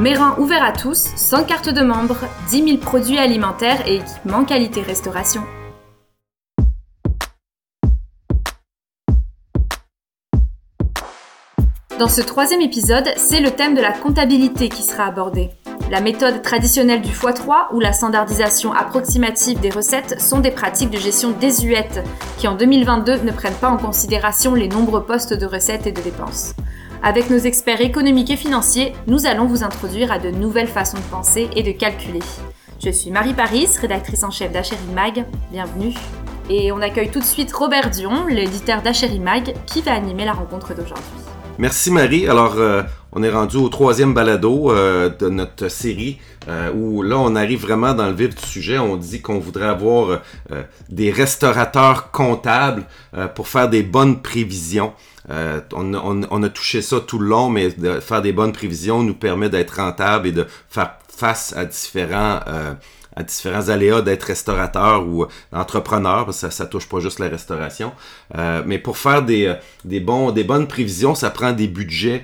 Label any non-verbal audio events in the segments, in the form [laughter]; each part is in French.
Méran ouvert à tous, sans carte de membre, 10 000 produits alimentaires et équipements qualité restauration. Dans ce troisième épisode, c'est le thème de la comptabilité qui sera abordé. La méthode traditionnelle du x3 ou la standardisation approximative des recettes sont des pratiques de gestion désuètes qui en 2022 ne prennent pas en considération les nombreux postes de recettes et de dépenses. Avec nos experts économiques et financiers, nous allons vous introduire à de nouvelles façons de penser et de calculer. Je suis Marie Paris, rédactrice en chef d'Achérie Mag. Bienvenue. Et on accueille tout de suite Robert Dion, l'éditeur d'Achérie Mag, qui va animer la rencontre d'aujourd'hui. Merci Marie. Euh, on est rendu au troisième balado euh, de notre série euh, où là, on arrive vraiment dans le vif du sujet. On dit qu'on voudrait avoir des restaurateurs comptables pour faire des bonnes prévisions. Euh, on, a touché ça tout le long, mais faire des bonnes prévisions nous permet d'être rentable et de faire face à différents euh, à différents aléas d'être restaurateur ou entrepreneur, parce que ça, ça touche pas juste la restauration. Euh, mais pour faire des, des, bons, des bonnes prévisions, ça prend des budgets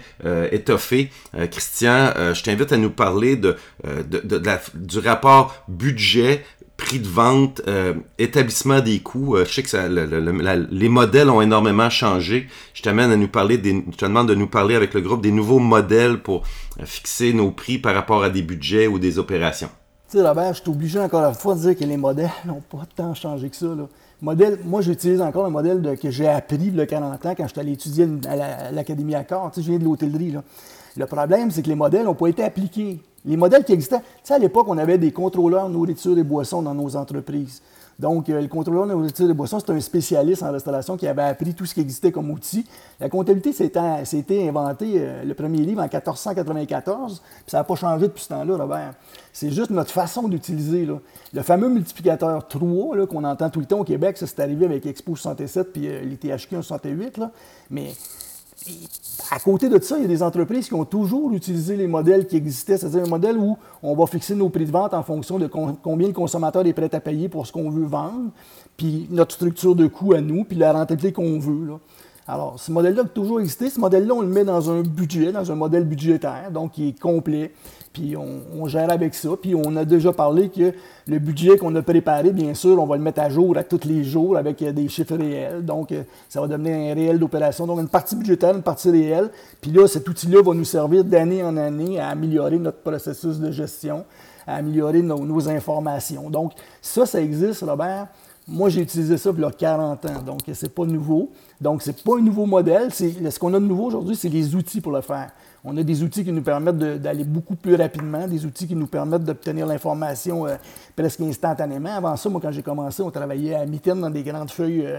étoffés. Christian, je t'invite à nous parler de, de, de du rapport budget prix de vente, euh, établissement des coûts. Euh, je sais que les modèles ont énormément changé. Je t'amène à nous parler des, je te demande de nous parler avec le groupe des nouveaux modèles pour euh, fixer nos prix par rapport à des budgets ou des opérations. Robert, je suis obligé encore une fois de dire que les modèles [laughs] n'ont pas tant changé que ça. Modèle, moi, j'utilise encore un modèle que j'ai appris a 40 ans quand je suis allé étudier à l'Académie Accor. Tu sais, je viens de l'hôtellerie. Le problème, c'est que les modèles n'ont pas été appliqués. Les modèles qui existaient, tu sais, à l'époque, on avait des contrôleurs nourriture et boissons dans nos entreprises. Donc, euh, le contrôleur nourriture et boissons, c'est un spécialiste en restauration qui avait appris tout ce qui existait comme outil. La comptabilité, c'était inventé, euh, le premier livre, en 1494, puis ça n'a pas changé depuis ce temps-là, Robert. C'est juste notre façon d'utiliser. Le fameux multiplicateur 3 qu'on entend tout le temps au Québec, ça c'est arrivé avec Expo 67 puis euh, les THQ 68, là. mais à côté de ça, il y a des entreprises qui ont toujours utilisé les modèles qui existaient, c'est-à-dire un modèle où on va fixer nos prix de vente en fonction de combien le consommateur est prêt à payer pour ce qu'on veut vendre, puis notre structure de coût à nous, puis la rentabilité qu'on veut. Alors, ce modèle-là a toujours existé. Ce modèle-là, on le met dans un budget, dans un modèle budgétaire, donc qui est complet, puis on, gère avec ça. Puis on a déjà parlé que le budget qu'on a préparé, bien sûr, on va le mettre à jour à tous les jours avec euh, des chiffres réels. Donc, euh, ça va devenir un réel d'opération. Donc, une partie budgétaire, une partie réelle. Puis là, cet outil-là va nous servir d'année en année à améliorer notre processus de gestion, à améliorer nos, informations. Donc, ça, ça existe, Robert. Moi, j'ai utilisé ça il y a 40 ans, donc c'est pas nouveau. Donc, c'est pas un nouveau modèle. Ce qu'on a de nouveau aujourd'hui, c'est les outils pour le faire. On a des outils qui nous permettent d'aller beaucoup plus rapidement, des outils qui nous permettent d'obtenir l'information euh, presque instantanément. Avant ça, moi, quand j'ai commencé, on travaillait à mitaine dans des grandes feuilles. Euh,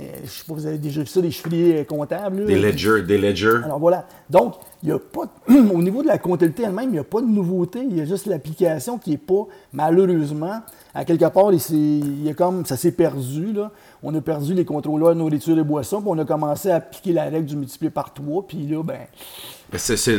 euh, je ne sais pas, vous avez déjà vu ça, des chiffriers comptables. Des ledgers, des ledgers. Alors voilà. Donc, il y a pas, [clears throat] au niveau de la comptabilité elle-même, il n'y a pas de nouveauté. Il y a juste l'application qui n'est pas, malheureusement, à quelque part, il, y a comme, ça s'est perdu. Là. On a perdu les contrôleurs de nourriture et boissons, puis on a commencé à appliquer la règle du multiplié par trois, puis là, ben, c'est ça,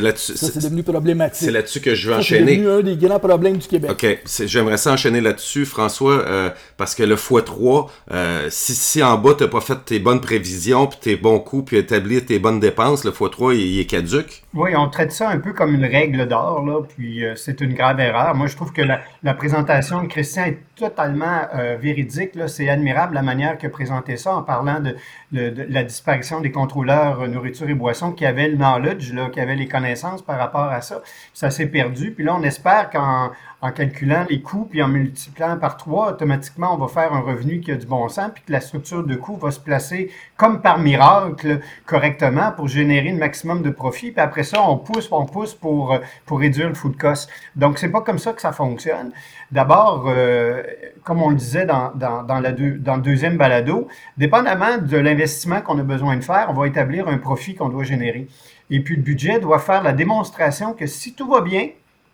c'est devenu problématique. C'est là-dessus que je veux enchaîner. C'est devenu un des grands problèmes du Québec. OK. J'aimerais ça enchaîner là-dessus, François, euh, parce que le x3, euh, si, si en bas, tu n'as pas fait tes bonnes prévisions, puis tes bons coûts, puis établir tes bonnes dépenses, le x3, il, est caduque. Oui, on traite ça un peu comme une règle d'or, là, puis euh, c'est une grave erreur. Moi, je trouve que la, la présentation de Christian est totalement véridique. C'est admirable la manière a présenté ça en parlant de, la disparition des contrôleurs nourriture et boissons qui avaient le knowledge, là, qui avaient les connaissances par rapport à ça. Ça s'est perdu. Puis là, on espère qu'en en calculant les coûts puis en multipliant par trois, automatiquement, on va faire un revenu qui a du bon sens puis que la structure de coûts va se placer comme par miracle correctement pour générer le maximum de profit. Puis après ça, on pousse, on pousse pour, pour réduire le food cost. Donc, c'est pas comme ça que ça fonctionne. D'abord, euh, comme on le disait dans, dans le deuxième balado, dépendamment de l'investissement qu'on a besoin de faire, on va établir un profit qu'on doit générer. Et puis, le budget doit faire la démonstration que si tout va bien,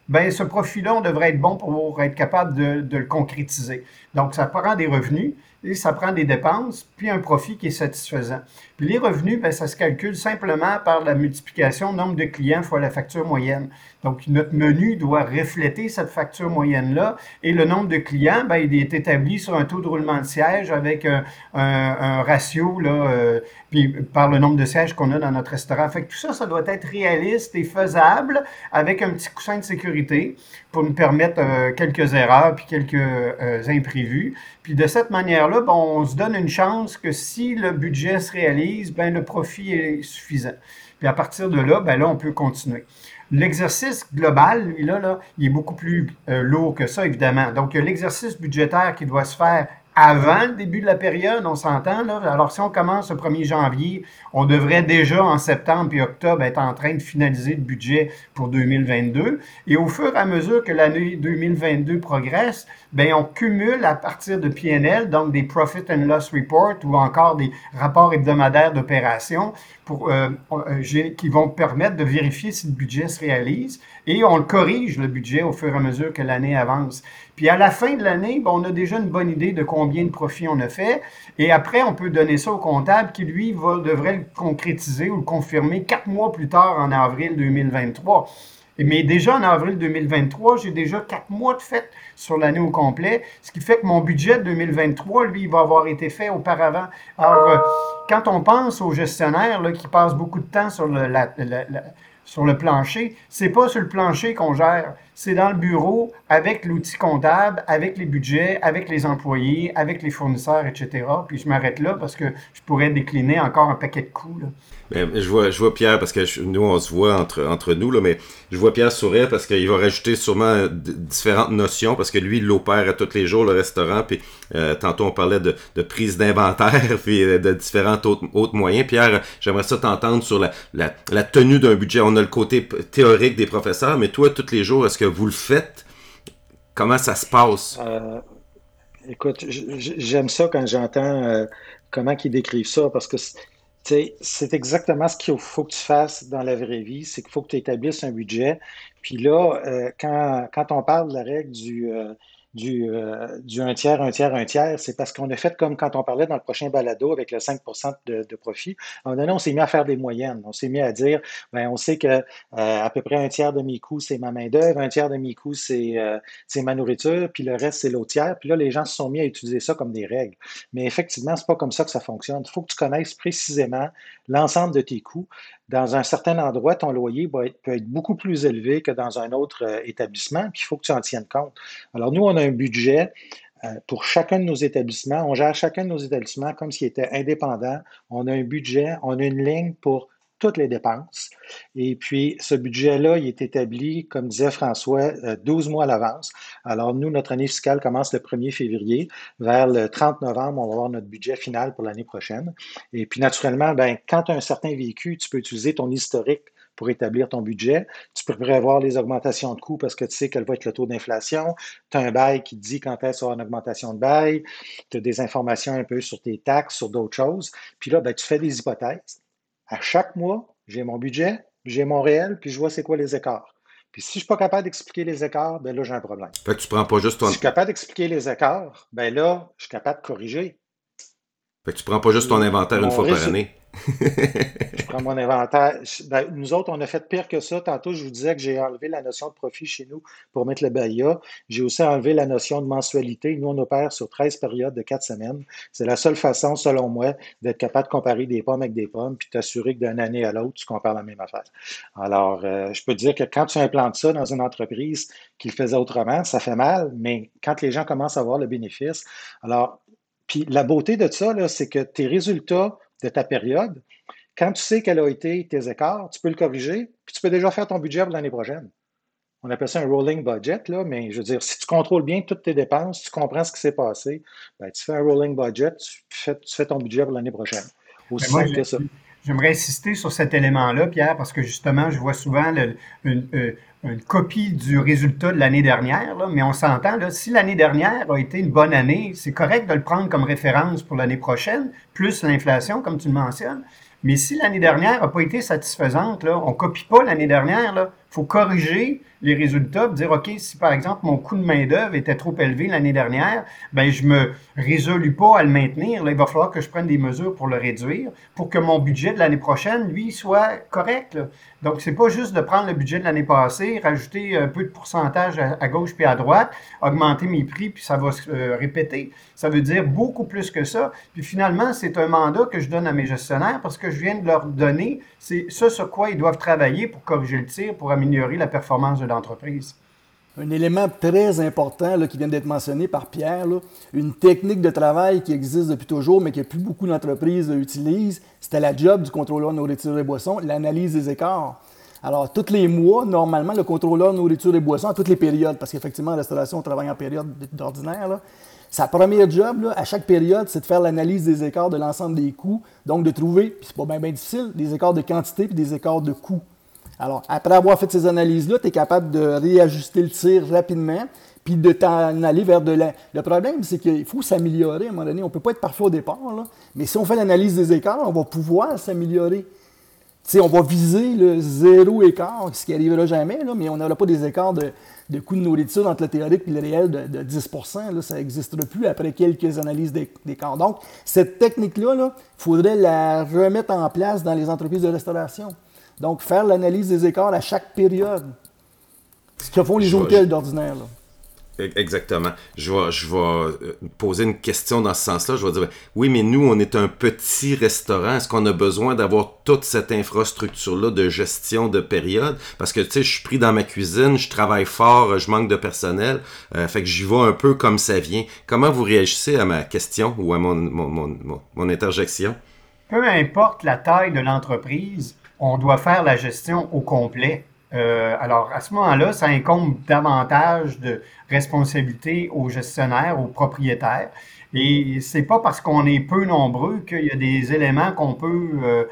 ben ce profil-là, on devrait être bon pour être capable de, le concrétiser. Donc, ça prend des revenus. et ça prend des dépenses, puis un profit qui est satisfaisant. Les revenus, ben, ça se calcule simplement par la multiplication nombre de clients fois la facture moyenne. Donc, notre menu doit refléter cette facture moyenne-là et le nombre de clients, ben, il est établi sur un taux de roulement de siège avec un, ratio, là, euh, puis par le nombre de sièges qu'on a dans notre restaurant. Fait tout ça, ça doit être réaliste et faisable avec un petit coussin de sécurité pour nous permettre euh, quelques erreurs puis quelques euh, imprévus. Puis de cette manière-là, ben, on se donne une chance que si le budget se réalise, ben, le profit est suffisant. Puis à partir de là, ben, là, on peut continuer. L'exercice global, là, là, il est beaucoup plus euh, lourd que ça, évidemment. Donc, l'exercice budgétaire qui doit se faire avant le début de la période, on s'entend. Alors, si on commence le 1er janvier, on devrait déjà en septembre et octobre être en train de finaliser le budget pour 2022. Et au fur et à mesure que l'année 2022 progresse, ben on cumule à partir de PNL, donc des Profit and Loss Report ou encore des rapports hebdomadaires d'opération pour, euh, euh qui vont permettre de vérifier si le budget se réalise. Et on corrige, le budget, au fur et à mesure que l'année avance. Puis à la fin de l'année, ben, on a déjà une bonne idée de combien de profits on a fait. Et après, on peut donner ça au comptable qui, lui, va, devrait le concrétiser ou le confirmer quatre mois plus tard en avril 2023. Mais déjà en avril 2023, j'ai déjà quatre mois de fait sur l'année au complet, ce qui fait que mon budget 2023, lui, il va avoir été fait auparavant. Alors, euh, quand on pense aux gestionnaires là, qui passent beaucoup de temps sur le, la, sur le plancher, c'est pas sur le plancher qu'on gère, c'est dans le bureau avec l'outil comptable, avec les budgets, avec les employés, avec les fournisseurs, etc. Puis je m'arrête là parce que je pourrais décliner encore un paquet de coups. Là. Ben, je, vois, je vois Pierre, parce que nous, on se voit entre, entre nous, là, mais je vois Pierre sourire parce qu'il va rajouter sûrement différentes notions, parce que lui, il l'opère à tous les jours, le restaurant, puis euh, tantôt, on parlait de, prise d'inventaire, [laughs] puis euh, de différents autres, autres moyens. Pierre, j'aimerais ça t'entendre sur la, la tenue d'un budget. On a le côté théorique des professeurs, mais toi, tous les jours, est-ce que vous le faites? Comment ça se passe? Euh, écoute, j'aime ça quand j'entends euh, comment ils décrivent ça, parce que c'est exactement ce qu'il faut que tu fasses dans la vraie vie, c'est qu'il faut que tu établisses un budget. Puis là, euh, quand, on parle de la règle du, du, euh, du, un tiers, un tiers, un tiers, c'est parce qu'on a fait comme quand on parlait dans le prochain balado avec le 5 de, de, profit. À un moment donné, on s'est mis à faire des moyennes. On s'est mis à dire, ben, on sait que à peu près un tiers de mes coûts, c'est ma main-d'œuvre, un tiers de mes coûts, c'est ma nourriture, puis le reste, c'est l'autre tiers. Puis là, les gens se sont mis à utiliser ça comme des règles. Mais effectivement, c'est pas comme ça que ça fonctionne. Il faut que tu connaisses précisément l'ensemble de tes coûts. Dans un certain endroit, ton loyer peut être beaucoup plus élevé que dans un autre euh, établissement, puis il faut que tu en tiennes compte. Alors, nous, on a un budget euh, pour chacun de nos établissements. On gère chacun de nos établissements comme s'il était indépendant. On a un budget, on a une ligne pour toutes les dépenses. Et puis, ce budget-là, il est établi, comme disait François, 12 euh, mois à l'avance. Alors, nous, notre année fiscale commence le 1er février. Vers le 30 novembre, on va avoir notre budget final pour l'année prochaine. Et puis, naturellement, ben, quand tu as un certain véhicule, tu peux utiliser ton historique pour établir ton budget. Tu peux prévoir les augmentations de coûts parce que tu sais quel va être le taux d'inflation. Tu as un bail qui te dit quand est-ce une augmentation de bail. Tu as des informations un peu sur tes taxes, sur d'autres choses. Puis là, ben, tu fais des hypothèses à chaque mois, j'ai mon budget, j'ai mon réel, puis je vois c'est quoi les écarts. Puis si je ne suis pas capable d'expliquer les écarts, ben là, j'ai un problème. Fait que tu prends pas juste ton... Si je suis capable d'expliquer les écarts, ben là, je suis capable de corriger. Fait que tu prends pas juste ton inventaire une fois par année je prends mon inventaire. Ben, nous autres, on a fait pire que ça. Tantôt, je vous disais que j'ai enlevé la notion de profit chez nous pour mettre le BAIA. J'ai aussi enlevé la notion de mensualité. Nous, on opère sur 13 périodes de 4 semaines. C'est la seule façon, selon moi, d'être capable de comparer des pommes avec des pommes puis t'assurer que d'une année à l'autre, tu compares la même affaire. Alors, euh, je peux te dire que quand tu implantes ça dans une entreprise qui le faisait autrement, ça fait mal, mais quand les gens commencent à voir le bénéfice, alors, puis la beauté de ça, c'est que tes résultats de ta période, quand tu sais quels ont été tes écarts, tu peux le corriger, puis tu peux déjà faire ton budget pour l'année prochaine. On appelle ça un rolling budget, là, mais je veux dire, si tu contrôles bien toutes tes dépenses, tu comprends ce qui s'est passé, ben, tu fais un rolling budget, tu fais, ton budget pour l'année prochaine. Aussi simple que ça. J'aimerais insister sur cet élément-là, Pierre, parce que justement, je vois souvent une, euh, une, copie du résultat de l'année dernière, là, mais on s'entend, là, si l'année dernière a été une bonne année, c'est correct de le prendre comme référence pour l'année prochaine, plus l'inflation, comme tu le mentionnes. Mais si l'année dernière n'a pas été satisfaisante, là, on ne copie pas l'année dernière, il faut corriger les résultats, dire, OK, si par exemple mon coût de main-d'œuvre était trop élevé l'année dernière, ben je me résolus pas à le maintenir. Il va falloir que je prenne des mesures pour le réduire, pour que mon budget de l'année prochaine, lui, soit correct. Là. Donc, c'est pas juste de prendre le budget de l'année passée, rajouter un peu de pourcentage à, gauche puis à droite, augmenter mes prix, puis ça va se euh, répéter. Ça veut dire beaucoup plus que ça. Puis finalement, c'est un mandat que je donne à mes gestionnaires parce que je viens de leur donner ce sur quoi ils doivent travailler pour corriger le tir, pour améliorer la performance de l'entreprise. Un élément très important qui vient d'être mentionné par Pierre, une technique de travail qui existe depuis toujours, mais que plus beaucoup d'entreprises utilisent, c'était la job du contrôleur nourriture et boissons, l'analyse des écarts. Alors, tous les mois, normalement, le contrôleur nourriture et boissons, à toutes les périodes, parce qu'effectivement, la restauration, on travaille en période d'ordinaire, sa première job, à chaque période, c'est de faire l'analyse des écarts de l'ensemble des coûts, donc de trouver, puis c'est pas bien difficile, des écarts de quantité puis des écarts de coûts. Alors, après avoir fait ces analyses-là, tu es capable de réajuster le tir rapidement, puis de t'en aller vers de la... Le problème, c'est qu'il faut s'améliorer à un moment donné. On ne peut pas être parfait au départ, là. mais si on fait l'analyse des écarts, on va pouvoir s'améliorer. sais, on va viser le zéro écart, ce qui n'arrivera jamais, là, mais on n'aura pas des écarts de, de coûts de nourriture entre le théorique et le réel de, 10 là, Ça n'existera plus après quelques analyses d'écart. Donc, cette technique-là, il faudrait la remettre en place dans les entreprises de restauration. Donc, faire l'analyse des écarts à chaque période. Ce que font les hôtels d'ordinaire. Exactement. Je vais, je vais euh, poser une question dans ce sens-là. Je vais dire, oui, mais nous, on est un petit restaurant. Est-ce qu'on a besoin d'avoir toute cette infrastructure-là de gestion de période? Parce que, tu sais, je suis pris dans ma cuisine, je travaille fort, je manque de personnel. Euh, fait que j'y vais un peu comme ça vient. Comment vous réagissez à ma question ou à mon, mon, mon, mon interjection? Peu importe la taille de l'entreprise, on doit faire la gestion au complet. Euh, alors, à ce moment-là, ça incombe davantage de responsabilités aux gestionnaires, aux propriétaires. Et c'est pas parce qu'on est peu nombreux qu'il y a des éléments qu'on peut euh,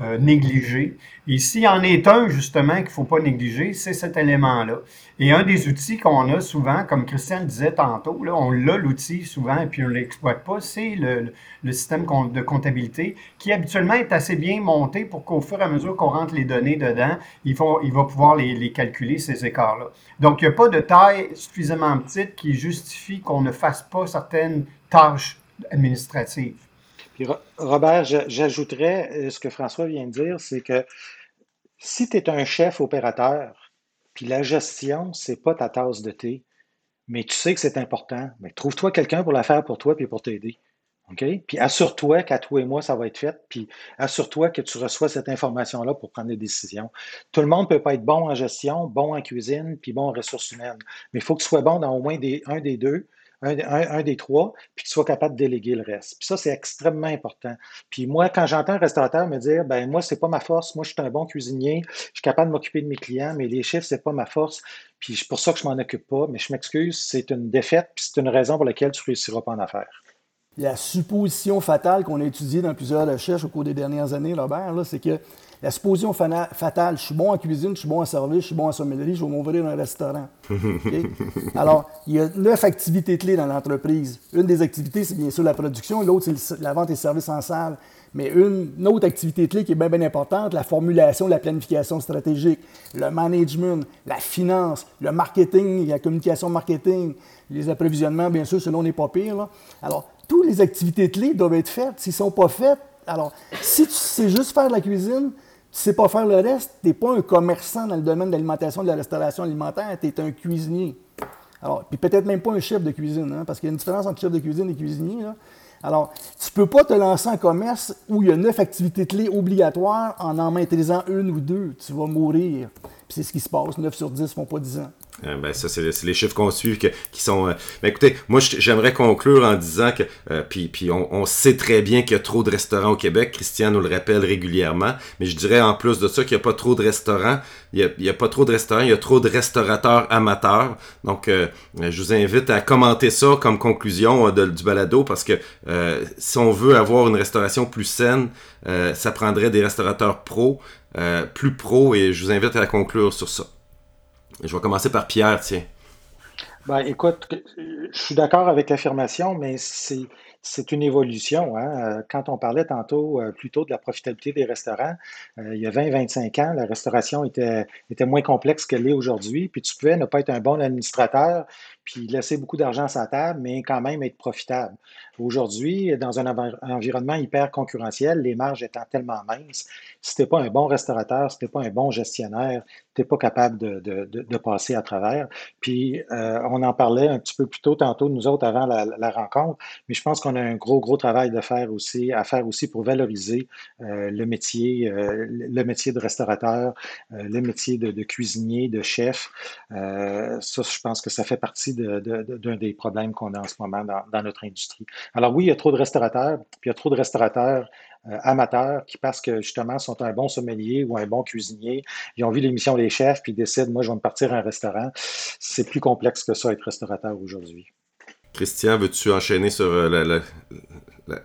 euh, négliger. Et s'il y en est un, justement, qu'il ne faut pas négliger, c'est cet élément-là. Et un des outils qu'on a souvent, comme Christian le disait tantôt, là, on l'a l'outil souvent et puis on ne l'exploite pas, c'est le, système de comptabilité qui habituellement est assez bien monté pour qu'au fur et à mesure qu'on rentre les données dedans, il, il va pouvoir les, les calculer, ces écarts-là. Donc, il n'y a pas de taille suffisamment petite qui justifie qu'on ne fasse pas certaines tâches administratives. Robert, j'ajouterais euh, ce que François vient de dire, c'est que si tu es un chef opérateur, puis la gestion, c'est pas ta tasse de thé, mais tu sais que c'est important, mais trouve-toi quelqu'un pour la faire pour toi puis pour t'aider. Puis assure-toi qu'à toi et moi, ça va être fait, puis assure-toi que tu reçois cette information-là pour prendre des décisions. Tout le monde ne peut pas être bon en gestion, bon en cuisine, puis bon en ressources humaines, mais il faut que tu sois bon dans au moins un des deux, un, des trois, puis que tu sois capable de déléguer le reste. Puis ça, c'est extrêmement important. Puis moi, quand j'entends un restaurateur me dire, ben moi, c'est pas ma force, moi, je suis un bon cuisinier, je suis capable de m'occuper de mes clients, mais les chiffres, c'est pas ma force, puis c'est pour ça que je m'en occupe pas, mais je m'excuse, c'est une défaite, puis c'est une raison pour laquelle tu réussiras pas en affaires. La supposition fatale qu'on a étudiée dans plusieurs recherches au cours des dernières années, Robert, c'est que la supposition fatale, je suis bon en cuisine, je suis bon en service, je suis bon en sommellerie, je vais m'ouvrir un restaurant. [laughs] Alors, il y a neuf activités clés dans l'entreprise. Une des activités, c'est bien sûr la production, l'autre, c'est la vente et services en salle. Mais une, autre activité clé qui est bien, bien importante, la formulation, la planification stratégique, le management, la finance, le marketing, la communication marketing, les approvisionnements, bien sûr, selon n'est pas pire. Alors, toutes les activités clés doivent être faites. S'ils ne sont pas faites, alors, si tu sais juste faire de la cuisine, tu sais pas faire le reste, tu n'es pas un commerçant dans le domaine de l'alimentation, de la restauration alimentaire, tu es un cuisinier. Alors, puis peut-être même pas un chef de cuisine, hein, parce qu'il y a une différence entre chef de cuisine et cuisinier. Alors, tu ne peux pas te lancer en commerce où il y a neuf activités clés obligatoires en en maîtrisant une ou deux. Tu vas mourir. Puis c'est ce qui se passe. 9 sur 10 font pas 10 ans. Euh, ben, ça, c'est les chiffres qu'on suit qui sont. Euh, ben, écoutez, moi, j'aimerais conclure en disant que. Euh, puis, puis on, sait très bien qu'il y a trop de restaurants au Québec. Christian nous le rappelle régulièrement. Mais je dirais en plus de ça qu'il n'y a pas trop de restaurants. Il n'y a, pas trop de restaurants. Il y a trop de restaurateurs amateurs. Donc, je vous invite à commenter ça comme conclusion du balado parce que si on veut avoir une restauration plus saine, ça prendrait des restaurateurs pros, plus pros. Et je vous invite à conclure sur ça. Je vais commencer par Pierre, tiens. Ben, écoute, je suis d'accord avec l'affirmation, mais c'est c'est une évolution. Hein. Quand on parlait tantôt plutôt de la profitabilité des restaurants, il y a 20-25 ans, la restauration était, était moins complexe qu'elle est aujourd'hui. Puis tu pouvais ne pas être un bon administrateur, puis laisser beaucoup d'argent à sa table, mais quand même être profitable. Aujourd'hui, dans un environnement hyper concurrentiel, les marges étant tellement minces, si tu n'es pas un bon restaurateur, si tu n'es pas un bon gestionnaire, tu n'es pas capable de, passer à travers. Puis, euh, on en parlait un petit peu plus tôt, tantôt, nous autres, avant la, rencontre, mais je pense qu'on a un gros, gros travail de faire aussi, à faire aussi pour valoriser euh, le métier, euh, le métier de restaurateur, le métier de, cuisinier, de chef. ça, je pense que ça fait partie d'un des problèmes qu'on a en ce moment dans notre industrie. Alors oui, il y a trop de restaurateurs, puis il y a trop de restaurateurs euh, amateurs qui, parce que justement, sont un bon sommelier ou un bon cuisinier, ils ont vu l'émission Les Chefs, puis ils décident, moi, je vais me partir à un restaurant. C'est plus complexe que ça, être restaurateur aujourd'hui. Christian, veux-tu enchaîner sur euh,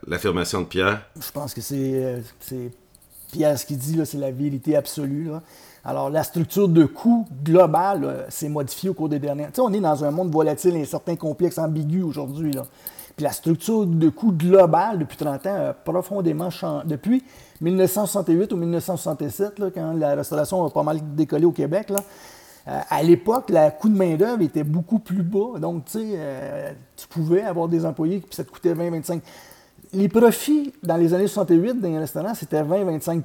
l'affirmation de Pierre? Je pense que c'est euh, Pierre ce qu'il dit, c'est la vérité absolue. Alors, la structure de coût globale s'est modifiée au cours des dernières. Tu sais, on est dans un monde volatile, incertain, complexe, ambigu aujourd'hui. Puis la structure de coût globale depuis 30 ans a profondément changé. Depuis 1968 ou 1967, quand la restauration a pas mal décollé au Québec, euh, à l'époque, le coût de main-d'œuvre était beaucoup plus bas. Donc, tu sais, euh, tu pouvais avoir des employés, puis ça te coûtait 20-25. Les profits dans les années 68 dans les restaurants, c'était 20-25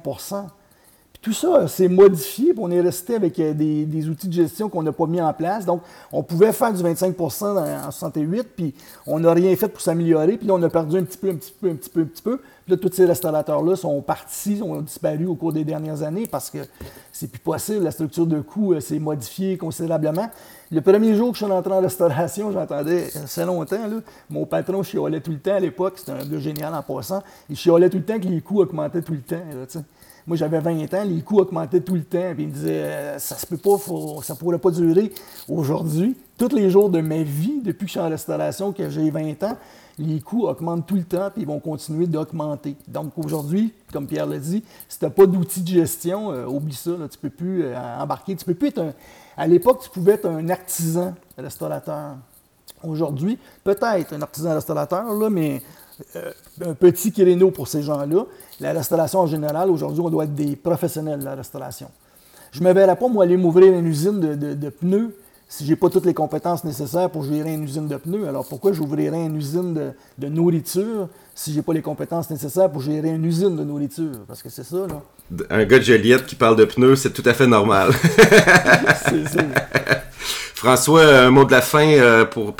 tout ça s'est modifié, puis on est resté avec euh, des, outils de gestion qu'on n'a pas mis en place. Donc, on pouvait faire du 25% en 68, puis on n'a rien fait pour s'améliorer, puis là, on a perdu un petit peu, un petit peu, un petit peu, un petit peu. Puis là, tous ces restaurateurs-là sont partis, ont disparu au cours des dernières années parce que c'est plus possible. La structure de coût euh, s'est modifiée considérablement. Le premier jour que je suis entré en restauration, j'entendais, c'est longtemps, là, mon patron chiolait tout le temps à l'époque, c'était un gars génial en passant, il chiolait tout le temps que les coûts augmentaient tout le temps. Là, moi, j'avais 20 ans, les coûts augmentaient tout le temps. Puis il me disait, euh, ça se peut pas, pourrait pas durer. Aujourd'hui, tous les jours de ma vie, depuis que je suis en restauration, que j'ai 20 ans, les coûts augmentent tout le temps, puis ils vont continuer d'augmenter. Donc aujourd'hui, comme Pierre l'a dit, si tu n'as pas d'outils de gestion, euh, oublie ça, tu ne peux plus euh, embarquer. Tu peux plus être un... À l'époque, tu pouvais être un artisan restaurateur. Aujourd'hui, peut-être un artisan restaurateur, là, mais un petit créneau pour ces gens-là. La restauration en général, aujourd'hui, on doit être des professionnels de la restauration. Je ne me verrais pas, moi, aller m'ouvrir une usine de, pneus si je n'ai pas toutes les compétences nécessaires pour gérer une usine de pneus. Alors pourquoi j'ouvrirais une usine de, nourriture si je n'ai pas les compétences nécessaires pour gérer une usine de nourriture? Parce que c'est ça, là. Un gars de Joliette qui parle de pneus, c'est tout à fait normal. [laughs] c'est ça. François, un mot de la fin euh, pour,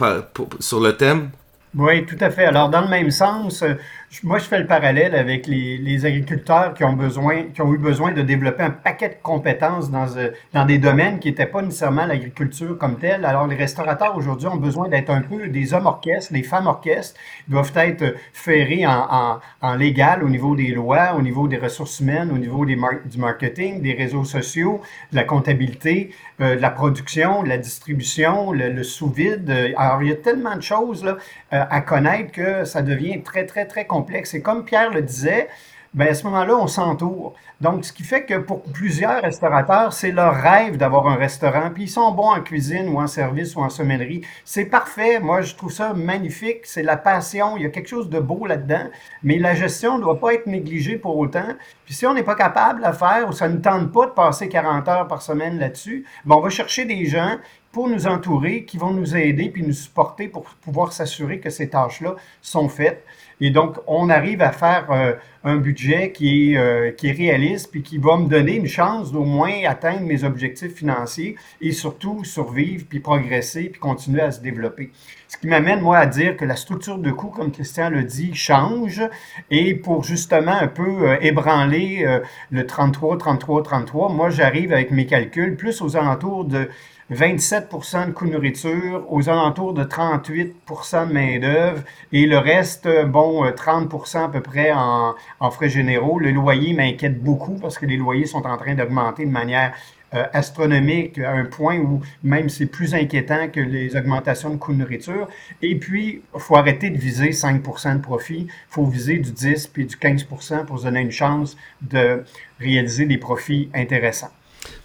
sur le thème? Oui, tout à fait. Alors, dans le même sens, euh, moi, je fais le parallèle avec les, agriculteurs qui ont besoin, qui ont eu besoin de développer un paquet de compétences dans, euh, dans des domaines qui n'étaient pas nécessairement l'agriculture comme telle. Alors, les restaurateurs aujourd'hui ont besoin d'être un peu des hommes orchestres, les femmes orchestres. Ils doivent être ferrés en, en, légal au niveau des lois, au niveau des ressources humaines, au niveau des du marketing, des réseaux sociaux, de la comptabilité, euh, de la production, de la distribution, le, sous-vide. Alors, il y a tellement de choses euh, à connaître que ça devient très, très, très compliqué Et comme Pierre le disait, ben à ce moment-là, on s'entoure. Donc, ce qui fait que pour plusieurs restaurateurs, c'est leur rêve d'avoir un restaurant. Puis ils sont bons en cuisine ou en service ou en sommellerie. C'est parfait. Moi, je trouve ça magnifique. C'est la passion. Il y a quelque chose de beau là-dedans. Mais la gestion ne doit pas être négligée pour autant. Puis si on n'est pas capable de faire ou ça ne tente pas de passer 40 heures par semaine là-dessus, ben on va chercher des gens pour nous entourer, qui vont nous aider puis nous supporter pour pouvoir s'assurer que ces tâches-là sont faites. Et donc, on arrive à faire euh, un budget qui est, euh, qui est réaliste, puis qui va me donner une chance d'au moins atteindre mes objectifs financiers et surtout survivre, puis progresser, puis continuer à se développer. Ce qui m'amène, moi, à dire que la structure de coût, comme Christian le dit, change. Et pour justement un peu euh, ébranler le 33, 33, 33, moi, j'arrive avec mes calculs plus aux alentours de 27% de coûts de nourriture, aux alentours de 38% de main-d'œuvre et le reste, bon, 30% euh, à peu près en, frais généraux. Le loyer m'inquiète beaucoup parce que les loyers sont en train d'augmenter de manière euh, astronomique à un point où même c'est plus inquiétant que les augmentations de coûts de nourriture. Et puis, il faut arrêter de viser 5% de profit. Il faut viser du 10 puis du 15 pour se donner une chance de réaliser des profits intéressants.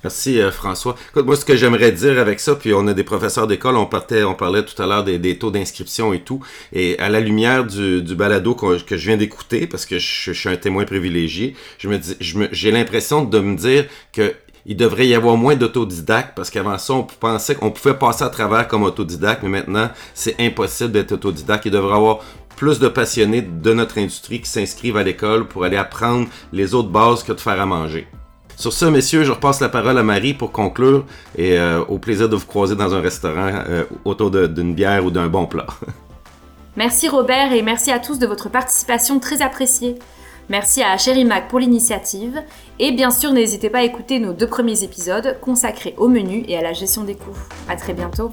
Merci euh, François. Écoute, moi ce que j'aimerais dire avec ça, puis on a des professeurs d'école, on parlait tout à l'heure des, taux d'inscription et tout, et à la lumière du, balado que, je viens d'écouter, parce que je, suis un témoin privilégié, je me dis, j'ai l'impression de me dire que il devrait y avoir moins d'autodidactes parce qu'avant ça, on pensait qu'on pouvait passer à travers comme autodidacte, mais maintenant, c'est impossible d'être autodidacte. Il devrait y avoir plus de passionnés de notre industrie qui s'inscrivent à l'école pour aller apprendre les autres bases que de faire à manger. Sur ce, messieurs, je repasse la parole à Marie pour conclure et euh, au plaisir de vous croiser dans un restaurant euh, autour d'une bière ou d'un bon plat. [laughs] Merci Robert et merci à tous de votre participation très appréciée. Merci à Chéri Mac pour l'initiative et bien sûr n'hésitez pas à écouter nos deux premiers épisodes consacrés au menu et à la gestion des coûts. À très bientôt.